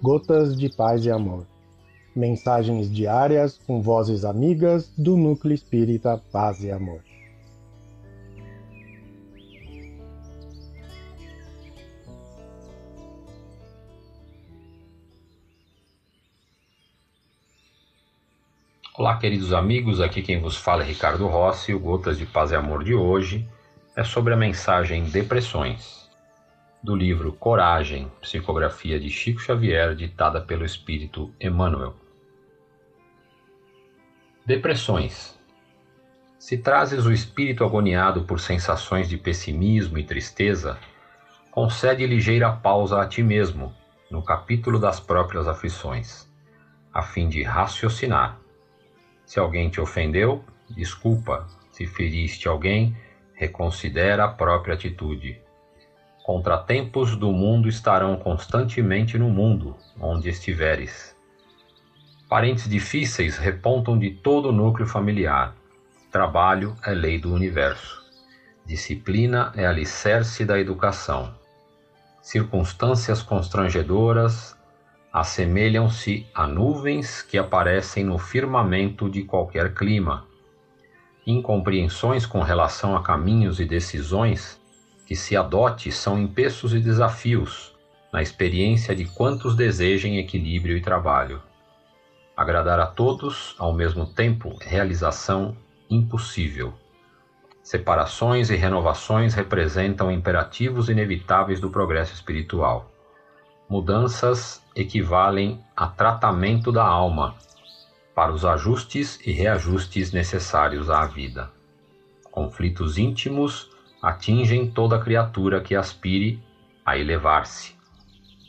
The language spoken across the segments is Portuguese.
Gotas de Paz e Amor. Mensagens diárias com vozes amigas do Núcleo Espírita Paz e Amor. Olá, queridos amigos, aqui quem vos fala é Ricardo Rossi. O Gotas de Paz e Amor de hoje é sobre a mensagem Depressões do livro Coragem, psicografia de Chico Xavier, ditada pelo espírito Emmanuel. Depressões. Se trazes o espírito agoniado por sensações de pessimismo e tristeza, concede ligeira pausa a ti mesmo, no capítulo das próprias aflições, a fim de raciocinar. Se alguém te ofendeu, desculpa. Se feriste alguém, reconsidera a própria atitude Contratempos do mundo estarão constantemente no mundo, onde estiveres. Parentes difíceis repontam de todo o núcleo familiar. Trabalho é lei do universo. Disciplina é alicerce da educação. Circunstâncias constrangedoras assemelham-se a nuvens que aparecem no firmamento de qualquer clima. Incompreensões com relação a caminhos e decisões que se adote são empeços e desafios na experiência de quantos desejem equilíbrio e trabalho. Agradar a todos, ao mesmo tempo, realização impossível. Separações e renovações representam imperativos inevitáveis do progresso espiritual. Mudanças equivalem a tratamento da alma para os ajustes e reajustes necessários à vida. Conflitos íntimos atingem toda criatura que aspire a elevar-se.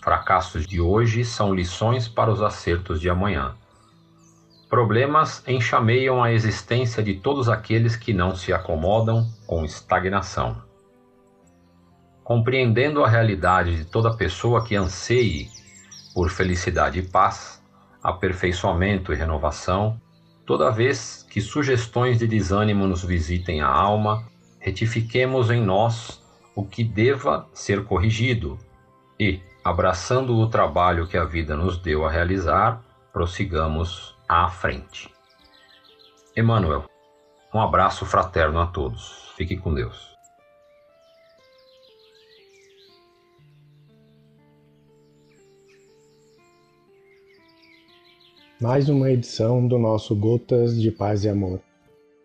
Fracassos de hoje são lições para os acertos de amanhã. Problemas enxameiam a existência de todos aqueles que não se acomodam com estagnação. Compreendendo a realidade de toda pessoa que anseie por felicidade e paz, aperfeiçoamento e renovação, toda vez que sugestões de desânimo nos visitem a alma, retifiquemos em nós o que deva ser corrigido e, abraçando o trabalho que a vida nos deu a realizar, prossigamos à frente. Emmanuel, um abraço fraterno a todos. Fique com Deus. Mais uma edição do nosso Gotas de Paz e Amor.